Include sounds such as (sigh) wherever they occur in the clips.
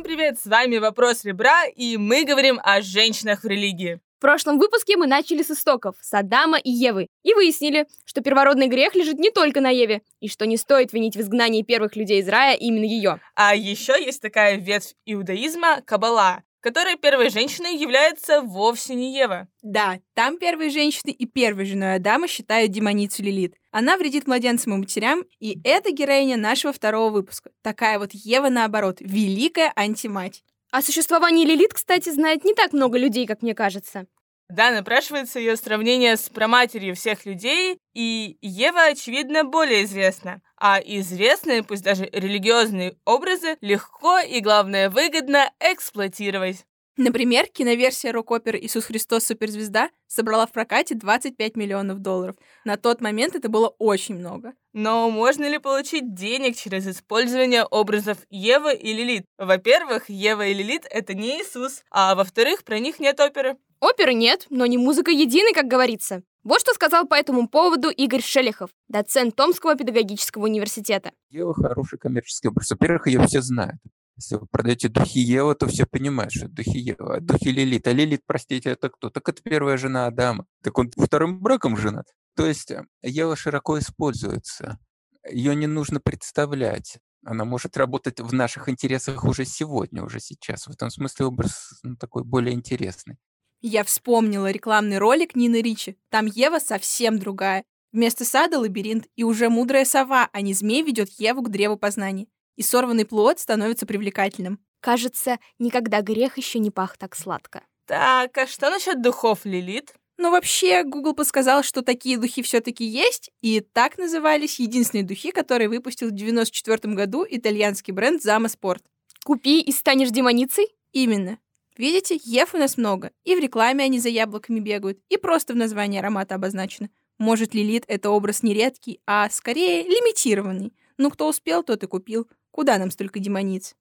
Всем привет, с вами «Вопрос ребра», и мы говорим о женщинах в религии. В прошлом выпуске мы начали с истоков, с Адама и Евы, и выяснили, что первородный грех лежит не только на Еве, и что не стоит винить в изгнании первых людей из рая именно ее. А еще есть такая ветвь иудаизма – Каббала, которой первой женщиной является вовсе не Ева. Да, там первой женщиной и первой женой Адама считают демоницу Лилит. Она вредит младенцам и матерям, и это героиня нашего второго выпуска. Такая вот Ева, наоборот, великая антимать. О существовании Лилит, кстати, знает не так много людей, как мне кажется. Да, напрашивается ее сравнение с проматерью всех людей, и Ева, очевидно, более известна. А известные, пусть даже религиозные образы, легко и, главное, выгодно эксплуатировать. Например, киноверсия рок-оперы «Иисус Христос. Суперзвезда» собрала в прокате 25 миллионов долларов. На тот момент это было очень много. Но можно ли получить денег через использование образов Евы и Лилит? Во-первых, Ева и Лилит — это не Иисус, а во-вторых, про них нет оперы. Оперы нет, но не музыка единой, как говорится. Вот что сказал по этому поводу Игорь Шелехов, доцент Томского педагогического университета. Ева хороший коммерческий образ. Во-первых, ее все знают. Если вы продаете духи Ева, то все понимают, что духи Ева. А духи Лилит. А Лилит, простите, это кто? Так это первая жена Адама. Так он вторым браком женат. То есть э, Ева широко используется. Ее не нужно представлять. Она может работать в наших интересах уже сегодня, уже сейчас. В этом смысле образ ну, такой более интересный. Я вспомнила рекламный ролик Нины Ричи. Там Ева совсем другая. Вместо сада лабиринт, и уже мудрая сова, а не змей ведет Еву к древу познаний и сорванный плод становится привлекательным. Кажется, никогда грех еще не пах так сладко. Так, а что насчет духов Лилит? Ну, вообще, Google подсказал, что такие духи все-таки есть, и так назывались единственные духи, которые выпустил в 94 году итальянский бренд Zama Sport. Купи и станешь демоницей? Именно. Видите, Ев у нас много. И в рекламе они за яблоками бегают, и просто в названии аромата обозначено. Может, Лилит — это образ не редкий, а скорее лимитированный. Ну, кто успел, тот и купил. Куда нам столько демониц?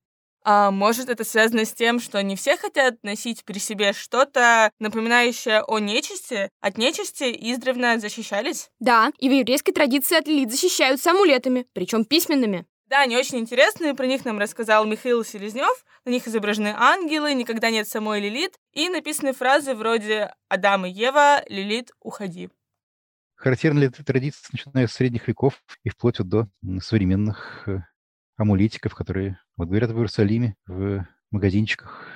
А может, это связано с тем, что не все хотят носить при себе что-то, напоминающее о нечисти? От нечисти издревно защищались? Да, и в еврейской традиции от лилит защищаются амулетами, причем письменными. Да, они очень интересные, про них нам рассказал Михаил Селезнев. На них изображены ангелы, никогда нет самой Лилит, и написаны фразы вроде «Адам и Ева, Лилит, уходи». Характерна ли эта традиция, начиная с средних веков и вплоть вот до современных э, амулетиков, которые, вот говорят, в Иерусалиме, в магазинчиках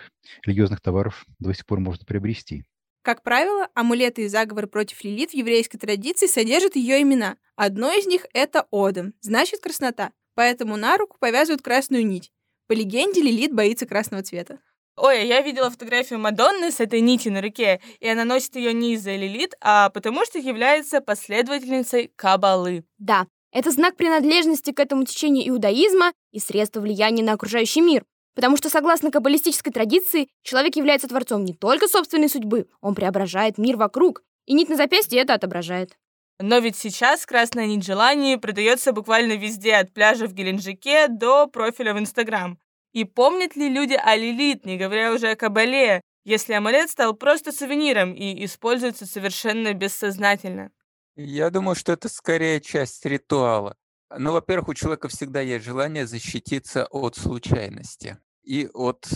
религиозных товаров до сих пор можно приобрести. Как правило, амулеты и заговоры против Лилит в еврейской традиции содержат ее имена. Одно из них — это Одам, значит краснота. Поэтому на руку повязывают красную нить. По легенде, Лилит боится красного цвета. Ой, а я видела фотографию Мадонны с этой нитью на руке, и она носит ее не из-за Лилит, а потому что является последовательницей Кабалы. Да, это знак принадлежности к этому течению иудаизма и средство влияния на окружающий мир. Потому что, согласно каббалистической традиции, человек является творцом не только собственной судьбы, он преображает мир вокруг, и нить на запястье это отображает. Но ведь сейчас красная нить желаний продается буквально везде, от пляжа в Геленджике до профиля в Инстаграм. И помнят ли люди о Лилит, не говоря уже о Кабале, если амулет стал просто сувениром и используется совершенно бессознательно? Я думаю, что это скорее часть ритуала. Ну, во-первых, у человека всегда есть желание защититься от случайности и от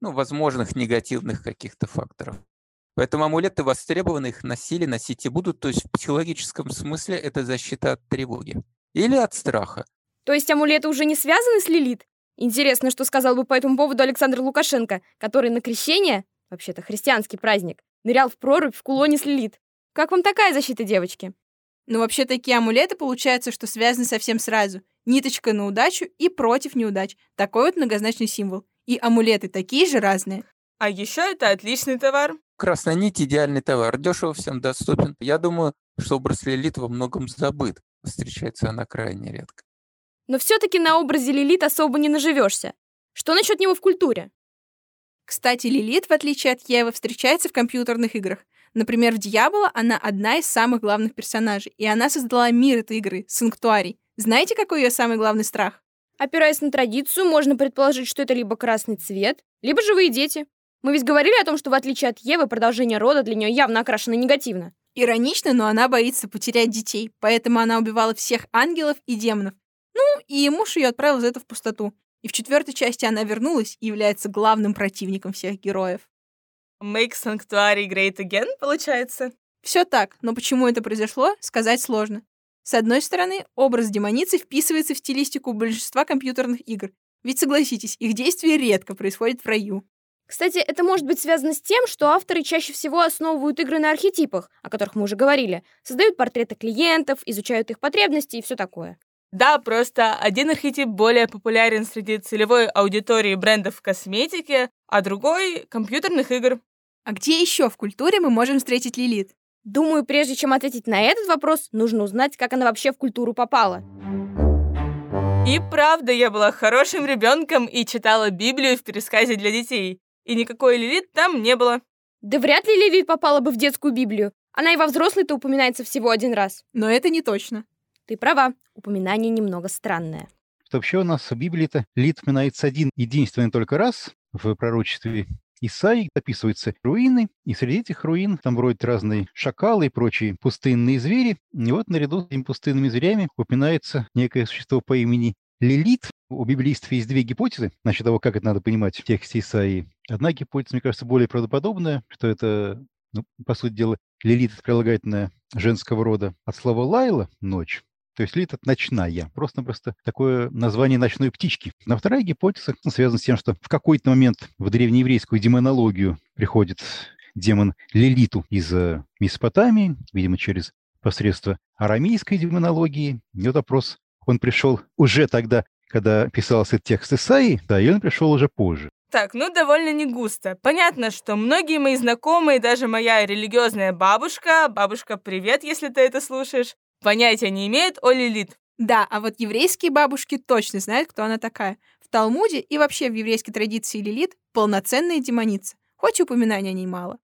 ну, возможных негативных каких-то факторов. Поэтому амулеты востребованы, их носили, носить и будут. То есть в психологическом смысле это защита от тревоги или от страха. То есть амулеты уже не связаны с Лилит? Интересно, что сказал бы по этому поводу Александр Лукашенко, который на крещение, вообще-то христианский праздник, нырял в прорубь в кулоне с Лилит. Как вам такая защита, девочки? Но вообще такие амулеты получается, что связаны совсем сразу. Ниточка на удачу и против неудач. Такой вот многозначный символ. И амулеты такие же разные. А еще это отличный товар. Красная нить – идеальный товар, дешево всем доступен. Я думаю, что образ Лилит во многом забыт. Встречается она крайне редко. Но все-таки на образе Лилит особо не наживешься. Что насчет него в культуре? Кстати, Лилит, в отличие от Евы, встречается в компьютерных играх. Например, в «Дьявола» она одна из самых главных персонажей, и она создала мир этой игры — Санктуарий. Знаете, какой ее самый главный страх? Опираясь на традицию, можно предположить, что это либо красный цвет, либо живые дети. Мы ведь говорили о том, что в отличие от Евы, продолжение рода для нее явно окрашено негативно. Иронично, но она боится потерять детей, поэтому она убивала всех ангелов и демонов. Ну, и муж ее отправил за это в пустоту. И в четвертой части она вернулась и является главным противником всех героев. Make Sanctuary Great Again, получается? Все так, но почему это произошло, сказать сложно. С одной стороны, образ демоницы вписывается в стилистику большинства компьютерных игр. Ведь согласитесь, их действие редко происходит в раю. Кстати, это может быть связано с тем, что авторы чаще всего основывают игры на архетипах, о которых мы уже говорили, создают портреты клиентов, изучают их потребности и все такое. Да, просто один архетип более популярен среди целевой аудитории брендов косметики, а другой — компьютерных игр. А где еще в культуре мы можем встретить Лилит? Думаю, прежде чем ответить на этот вопрос, нужно узнать, как она вообще в культуру попала. И правда, я была хорошим ребенком и читала Библию в пересказе для детей. И никакой Лилит там не было. Да вряд ли Лилит попала бы в детскую Библию. Она и во взрослой-то упоминается всего один раз. Но это не точно. Ты права, упоминание немного странное. Что вообще у нас в Библии-то Лилит упоминается один единственный только раз в пророчестве Исаии описываются руины, и среди этих руин там бродят разные шакалы и прочие пустынные звери. И вот наряду с этими пустынными зверями упоминается некое существо по имени Лилит. У библистов есть две гипотезы насчет того, как это надо понимать в тексте Исаии. Одна гипотеза, мне кажется, более правдоподобная, что это, ну, по сути дела, Лилит – прилагательное женского рода от слова «лайла» – ночь, то есть лилит – это ночная, просто-просто такое название ночной птички. Но вторая гипотеза связана с тем, что в какой-то момент в древнееврейскую демонологию приходит демон Лилиту из Месопотамии, видимо, через посредство арамейской демонологии. И вот вопрос, он пришел уже тогда, когда писался текст Исаии, да, и он пришел уже позже. Так, ну довольно не густо. Понятно, что многие мои знакомые, даже моя религиозная бабушка, бабушка, привет, если ты это слушаешь, понятия не имеют о Лилит. Да, а вот еврейские бабушки точно знают, кто она такая. В Талмуде и вообще в еврейской традиции Лилит полноценная демоница, хоть и упоминаний о ней мало.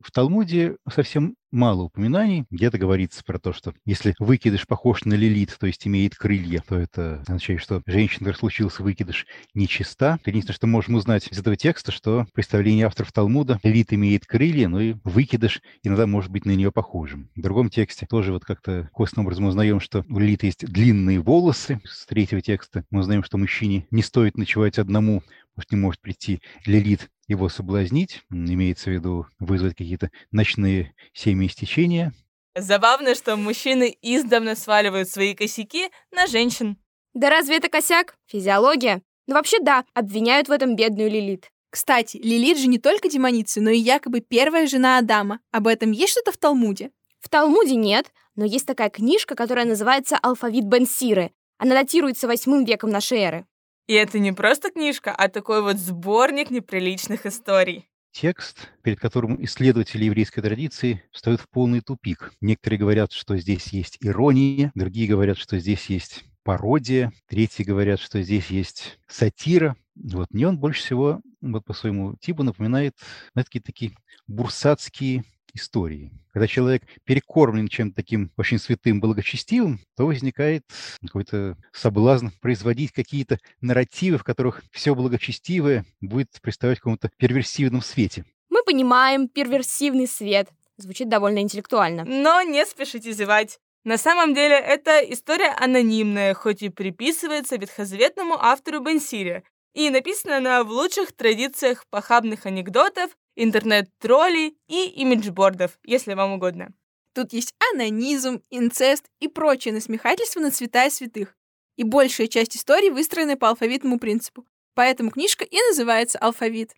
В Талмуде совсем мало упоминаний. Где-то говорится про то, что если выкидыш похож на лилит, то есть имеет крылья, то это означает, что женщина, который случился выкидыш, нечиста. Единственное, что можем узнать из этого текста, что представление авторов Талмуда лилит имеет крылья, но и выкидыш иногда может быть на нее похожим. В другом тексте тоже вот как-то костным образом узнаем, что у лилит есть длинные волосы. С третьего текста мы узнаем, что мужчине не стоит ночевать одному, может, не может прийти Лилит его соблазнить, имеется в виду вызвать какие-то ночные семяистечения. Забавно, что мужчины издавна сваливают свои косяки на женщин. Да разве это косяк? Физиология. Ну вообще да, обвиняют в этом бедную Лилит. Кстати, Лилит же не только демоница, но и якобы первая жена Адама. Об этом есть что-то в Талмуде? В Талмуде нет, но есть такая книжка, которая называется «Алфавит Бен-Сиры». Она датируется восьмым веком нашей эры. И это не просто книжка, а такой вот сборник неприличных историй. Текст, перед которым исследователи еврейской традиции встают в полный тупик. Некоторые говорят, что здесь есть ирония, другие говорят, что здесь есть пародия, третьи говорят, что здесь есть сатира. Вот мне он больше всего вот по своему типу напоминает знаете, такие, такие бурсатские истории. Когда человек перекормлен чем-то таким очень святым, благочестивым, то возникает какой-то соблазн производить какие-то нарративы, в которых все благочестивое будет представать в каком-то перверсивном свете. Мы понимаем перверсивный свет. Звучит довольно интеллектуально. Но не спешите зевать. На самом деле, это история анонимная, хоть и приписывается ветхозаветному автору Бенсире, и написана она в лучших традициях похабных анекдотов интернет-троллей и имиджбордов, если вам угодно. Тут есть анонизм, инцест и прочее насмехательство над святая святых. И большая часть истории выстроена по алфавитному принципу. Поэтому книжка и называется «Алфавит»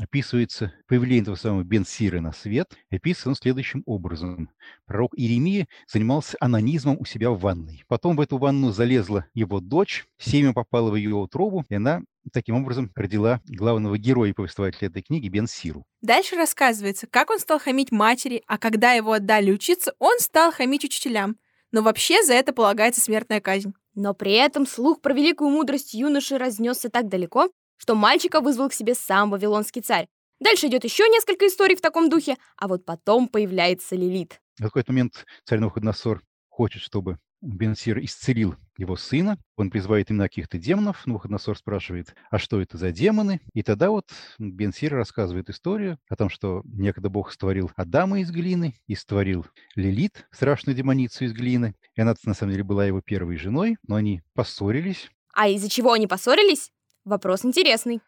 описывается появление этого самого Бен-Сиры на свет, описано следующим образом. Пророк Иеремия занимался анонизмом у себя в ванной. Потом в эту ванну залезла его дочь, семя попало в ее утробу, и она таким образом родила главного героя и повествователя этой книги Бен-Сиру. Дальше рассказывается, как он стал хамить матери, а когда его отдали учиться, он стал хамить учителям. Но вообще за это полагается смертная казнь. Но при этом слух про великую мудрость юноши разнесся так далеко, что мальчика вызвал к себе сам вавилонский царь. Дальше идет еще несколько историй в таком духе, а вот потом появляется Лилит. В какой-то момент царь Навуходоносор хочет, чтобы Бенсир исцелил его сына. Он призывает имена каких-то демонов. Навуходоносор спрашивает, а что это за демоны? И тогда вот Бенсир рассказывает историю о том, что некогда Бог створил Адама из глины и створил Лилит, страшную демоницу из глины. И она, на самом деле, была его первой женой, но они поссорились. А из-за чего они поссорились? Вопрос интересный.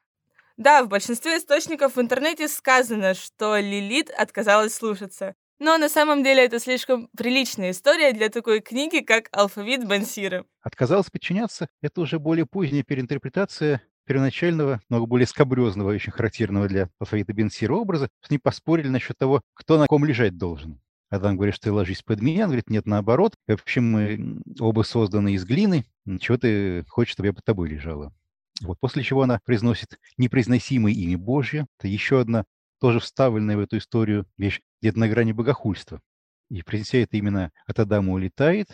Да, в большинстве источников в интернете сказано, что Лилит отказалась слушаться. Но на самом деле это слишком приличная история для такой книги, как «Алфавит Бансира». Отказалась подчиняться – это уже более поздняя переинтерпретация первоначального, много более скобрезного, очень характерного для алфавита Бенсира образа. С ним поспорили насчет того, кто на ком лежать должен. Адам говорит, что ты ложись под меня, он говорит, нет, наоборот. В общем, мы оба созданы из глины, чего ты хочешь, чтобы я под тобой лежала. Вот после чего она произносит непроизносимое имя Божье. Это еще одна тоже вставленная в эту историю вещь где-то на грани богохульства. И произнеся это именно от Адама улетает.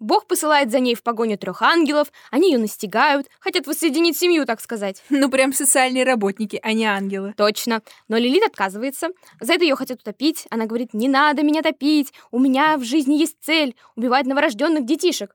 Бог посылает за ней в погоню трех ангелов, они ее настигают, хотят воссоединить семью, так сказать. (laughs) Ну, прям социальные работники, а не ангелы. Точно. Но Лилит отказывается. За это ее хотят утопить. Она говорит, не надо меня топить, у меня в жизни есть цель — убивать новорожденных детишек.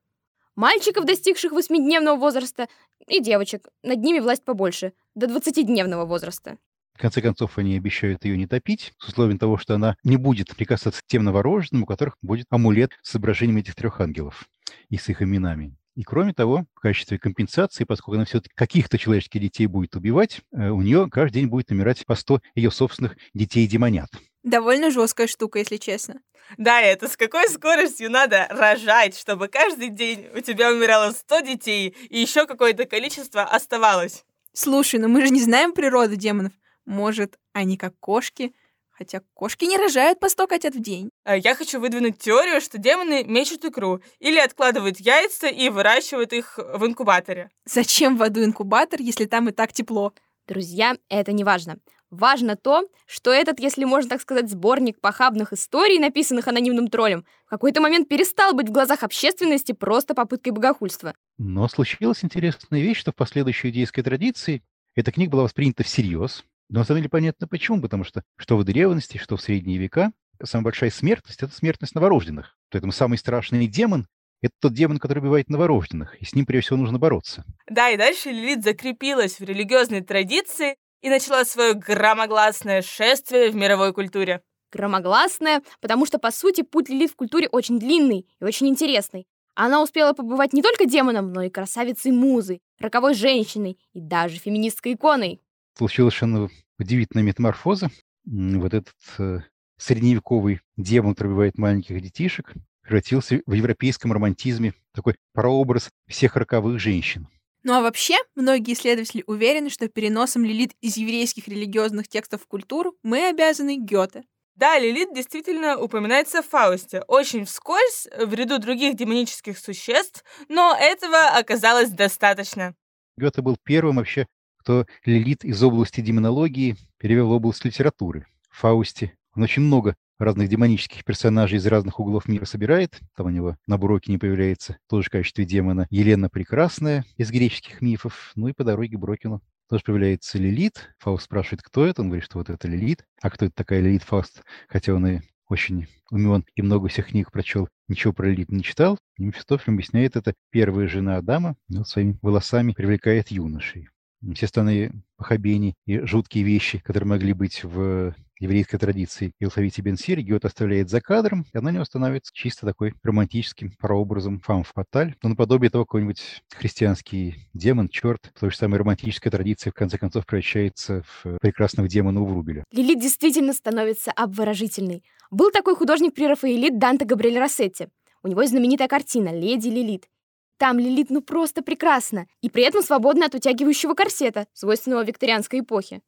Мальчиков, достигших восьмидневного возраста, и девочек. Над ними власть побольше, до двадцатидневного возраста. В конце концов, они обещают ее не топить, с условием того, что она не будет прикасаться к тем новорожденным, у которых будет амулет с изображением этих трех ангелов и с их именами. И кроме того, в качестве компенсации, поскольку она все-таки каких-то человеческих детей будет убивать, э, у нее каждый день будет умирать по 100 ее собственных детей-демонят. Довольно жесткая штука, если честно. Да, это с какой скоростью надо рожать, чтобы каждый день у тебя умирало 100 детей и еще какое-то количество оставалось. Слушай, ну мы же не знаем природу демонов. Может, они как кошки? Хотя кошки не рожают по 100 котят в день. А Я хочу выдвинуть теорию, что демоны мечут икру или откладывают яйца и выращивают их в инкубаторе. Зачем в аду инкубатор, если там и так тепло? Друзья, это не важно. Важно то, что этот, если можно так сказать, сборник похабных историй, написанных анонимным троллем, в какой-то момент перестал быть в глазах общественности просто попыткой богохульства. Но случилась интересная вещь, что в последующей иудейской традиции эта книга была воспринята всерьез, но на самом деле понятно почему, потому что что в древности, что в средние века, самая большая смертность – это смертность новорожденных. Поэтому самый страшный демон – это тот демон, который убивает новорожденных, и с ним, прежде всего, нужно бороться. Да, и дальше Лилит закрепилась в религиозной традиции и начала свое громогласное шествие в мировой культуре. Громогласное, потому что, по сути, путь Лилит в культуре очень длинный и очень интересный. Она успела побывать не только демоном, но и красавицей-музой, роковой женщиной и даже феминистской иконой. Случилась совершенно удивительная метаморфоза. Вот этот э, средневековый демон, который убивает маленьких детишек, превратился в европейском романтизме такой прообраз всех роковых женщин. Ну а вообще, многие исследователи уверены, что переносом Лилит из еврейских религиозных текстов в культуру мы обязаны Гёте. Да, Лилит действительно упоминается в Фаусте, очень вскользь, в ряду других демонических существ, но этого оказалось достаточно. Гёте был первым вообще, кто Лилит из области демонологии перевел в область литературы. В Фаусте он очень много разных демонических персонажей из разных углов мира собирает. Там у него на Буроке не появляется тоже в качестве демона Елена Прекрасная из греческих мифов. Ну и по дороге Брокину тоже появляется Лилит. Фауст спрашивает, кто это. Он говорит, что вот это Лилит. А кто это такая Лилит Фауст? Хотя он и очень умен и много всех книг прочел, ничего про Лилит не читал. Мефистофель объясняет, это первая жена Адама, вот своими волосами привлекает юношей все остальные похабения и жуткие вещи, которые могли быть в еврейской традиции и алфавите Бенсир, Гет оставляет за кадром, и она не становится чисто такой романтическим прообразом фам фаталь, но наподобие того какой-нибудь христианский демон, черт, той же самой романтической традиции в конце концов превращается в прекрасного демона у Врубеля. Лилит действительно становится обворожительной. Был такой художник при Рафаэлит Данте Габриэль Рассетти. У него есть знаменитая картина «Леди Лилит». Там Лилит ну просто прекрасно, и при этом свободна от утягивающего корсета, свойственного викторианской эпохе.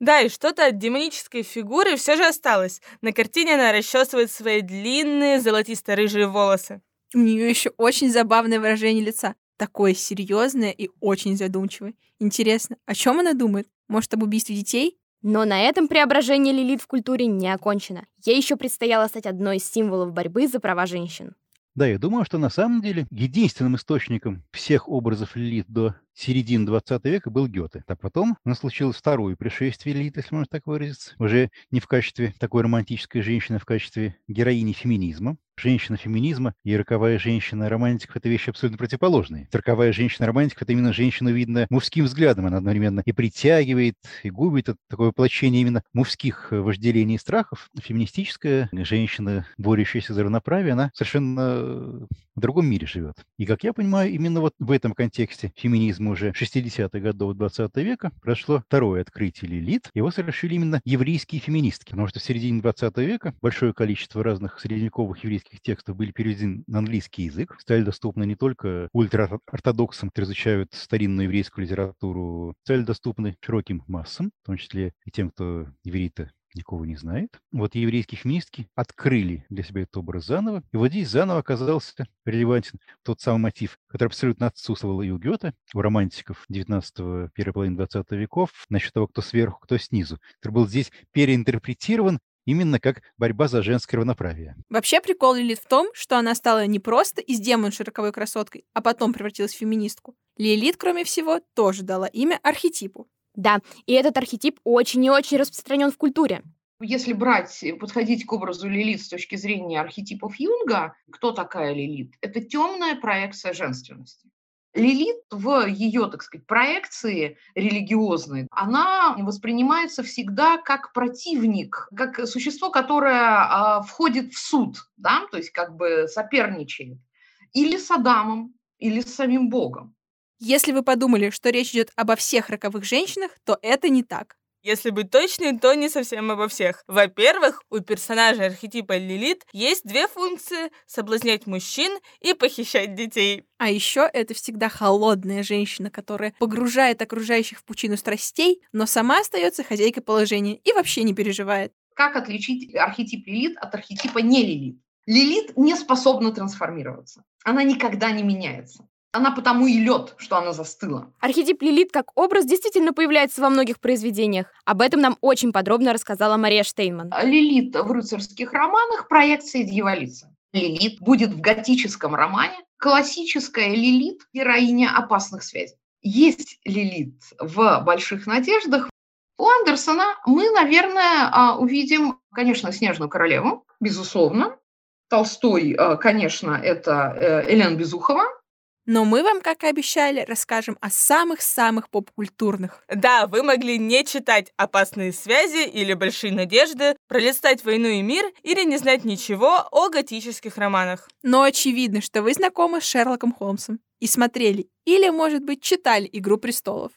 Да, и что-то от демонической фигуры все же осталось. На картине она расчесывает свои длинные золотисто-рыжие волосы. У нее еще очень забавное выражение лица. Такое серьезное и очень задумчивое. Интересно, о чем она думает? Может, об убийстве детей? Но на этом преображение Лилит в культуре не окончено. Ей еще предстояло стать одной из символов борьбы за права женщин. Да, я думаю, что на самом деле единственным источником всех образов Лилит до середины 20 века был Гёте. А потом у нас случилось второе пришествие Лилит, если можно так выразиться. Уже не в качестве такой романтической женщины, а в качестве героини феминизма женщина феминизма и роковая женщина романтиков – это вещи абсолютно противоположные. Роковая женщина романтиков – это именно женщина, видно, мужским взглядом. Она одновременно и притягивает, и губит. Это такое воплощение именно мужских вожделений и страхов. Феминистическая женщина, борющаяся за равноправие, она совершенно в другом мире живет. И, как я понимаю, именно вот в этом контексте феминизм тему уже 60-х годов 20 века прошло второе открытие Лилит. Его совершили именно еврейские феминистки, потому что в середине 20 века большое количество разных средневековых еврейских текстов были переведены на английский язык, стали доступны не только ультраортодоксам, которые изучают старинную еврейскую литературу, стали доступны широким массам, в том числе и тем, кто иврита никого не знает. Вот еврейские феминистки открыли для себя этот образ заново, и вот здесь заново оказался релевантен тот самый мотив, который абсолютно отсутствовал и у Гёте, у романтиков 19-го, первой половины 20 веков, насчет того, кто сверху, кто снизу, который был здесь переинтерпретирован именно как борьба за женское равноправие. Вообще прикол Лилит в том, что она стала не просто из демон широковой красоткой, а потом превратилась в феминистку. Лилит, кроме всего, тоже дала имя архетипу. Да, и этот архетип очень и очень распространен в культуре. Если брать, подходить к образу Лилит с точки зрения архетипов Юнга, кто такая Лилит? Это темная проекция женственности. Лилит в ее, так сказать, проекции религиозной, она воспринимается всегда как противник, как существо, которое а, входит в суд, да, то есть как бы соперничает или с Адамом, или с самим Богом. Если вы подумали, что речь идет обо всех роковых женщинах, то это не так. Если быть точной, то не совсем обо всех. Во-первых, у персонажа архетипа Лилит есть две функции — соблазнять мужчин и похищать детей. А еще это всегда холодная женщина, которая погружает окружающих в пучину страстей, но сама остается хозяйкой положения и вообще не переживает. Как отличить архетип Лилит от архетипа не Лилит? Лилит не способна трансформироваться. Она никогда не меняется. Она потому и лед, что она застыла. Архетип Лилит как образ действительно появляется во многих произведениях. Об этом нам очень подробно рассказала Мария Штейнман. Лилит в рыцарских романах – проекция дьяволицы. Лилит будет в готическом романе классическая Лилит – героиня опасных связей. Есть Лилит в «Больших надеждах». У Андерсона мы, наверное, а, увидим, конечно, «Снежную королеву», безусловно. Толстой, а, конечно, это э, Элен Безухова, но мы вам, как и обещали, расскажем о самых-самых поп-культурных. Да, вы могли не читать «Опасные связи» или «Большие надежды», пролистать «Войну и мир» или не знать ничего о готических романах. Но очевидно, что вы знакомы с Шерлоком Холмсом и смотрели или, может быть, читали «Игру престолов».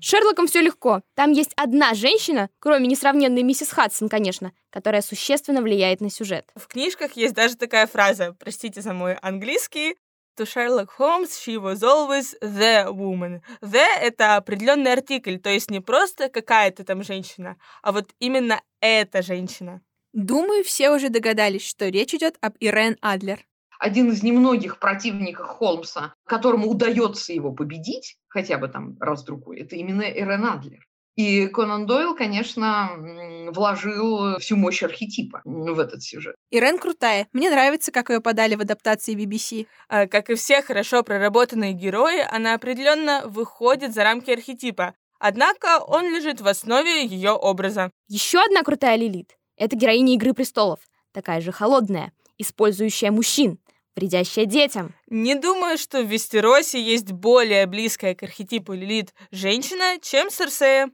С Шерлоком все легко. Там есть одна женщина, кроме несравненной миссис Хадсон, конечно, которая существенно влияет на сюжет. В книжках есть даже такая фраза, простите за мой английский, to Sherlock Holmes she was always the woman. The — это определенный артикль, то есть не просто какая-то там женщина, а вот именно эта женщина. Думаю, все уже догадались, что речь идет об Ирен Адлер. Один из немногих противников Холмса, которому удается его победить, хотя бы там раз-другой, это именно Ирен Адлер. И Конан Дойл, конечно, вложил всю мощь архетипа в этот сюжет. Ирен крутая. Мне нравится, как ее подали в адаптации BBC. А, как и все хорошо проработанные герои, она определенно выходит за рамки архетипа. Однако он лежит в основе ее образа. Еще одна крутая Лилит — это героиня «Игры престолов». Такая же холодная, использующая мужчин, вредящая детям. Не думаю, что в Вестеросе есть более близкая к архетипу Лилит женщина, чем Серсея.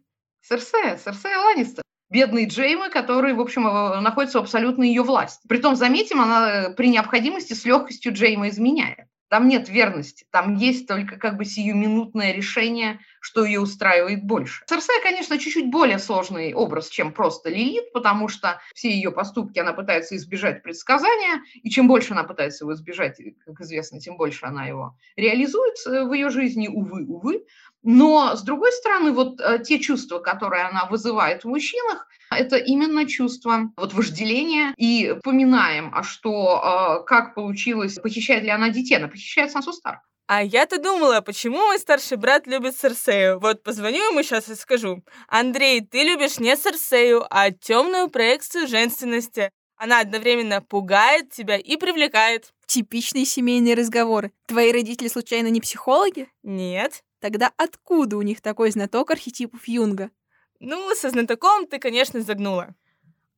Серсея, Серсея Ланнистер. Бедный Джеймы, который, в общем, э, находится в абсолютной ее власти. Притом, заметим, она э, при необходимости с легкостью Джейма изменяет. Там нет верности, там есть только как бы сиюминутное решение, что ее устраивает больше. Серсея, конечно, чуть-чуть более сложный образ, чем просто Лилит, потому что все ее поступки она пытается избежать предсказания, и чем больше она пытается его избежать, как известно, тем больше она его реализует э, в ее жизни, увы, увы. Но, с другой стороны, вот э, те чувства, которые она вызывает в мужчинах, это именно чувство вот вожделения. И поминаем, а что, э, как получилось, похищает ли она детей? Она похищает Сансу Старк. А я-то думала, почему мой старший брат любит Серсею. Вот позвоню ему сейчас и скажу. Андрей, ты любишь не Серсею, а темную проекцию женственности. Она одновременно пугает тебя и привлекает. Типичные семейные разговоры. Твои родители случайно не психологи? Нет. Тогда откуда у них такой знаток архетипов Юнга? Ну, со знатоком ты, конечно, загнула.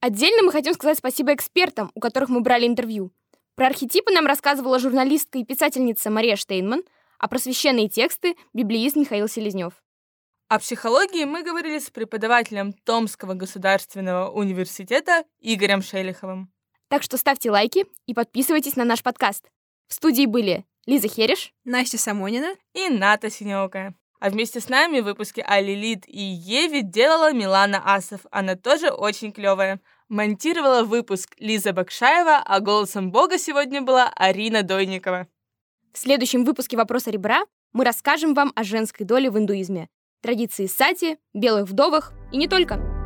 Отдельно мы хотим сказать спасибо экспертам, у которых мы брали интервью. Про архетипы нам рассказывала журналистка и писательница Мария Штейнман, а про священные тексты — библеист Михаил Селезнев. О психологии мы говорили с преподавателем Томского государственного университета Игорем Шелиховым. Так что ставьте лайки и подписывайтесь на наш подкаст. В студии были Лиза Хереш, Настя Самонина и Ната Синеокая. А вместе с нами в выпуске о Лилит и Еве делала Милана Асов. Она тоже очень клевая. Монтировала выпуск Лиза Бакшаева, а голосом бога сегодня была Арина Дойникова. В следующем выпуске «Вопроса ребра» мы расскажем вам о женской доле в индуизме, традиции сати, белых вдовах и не только.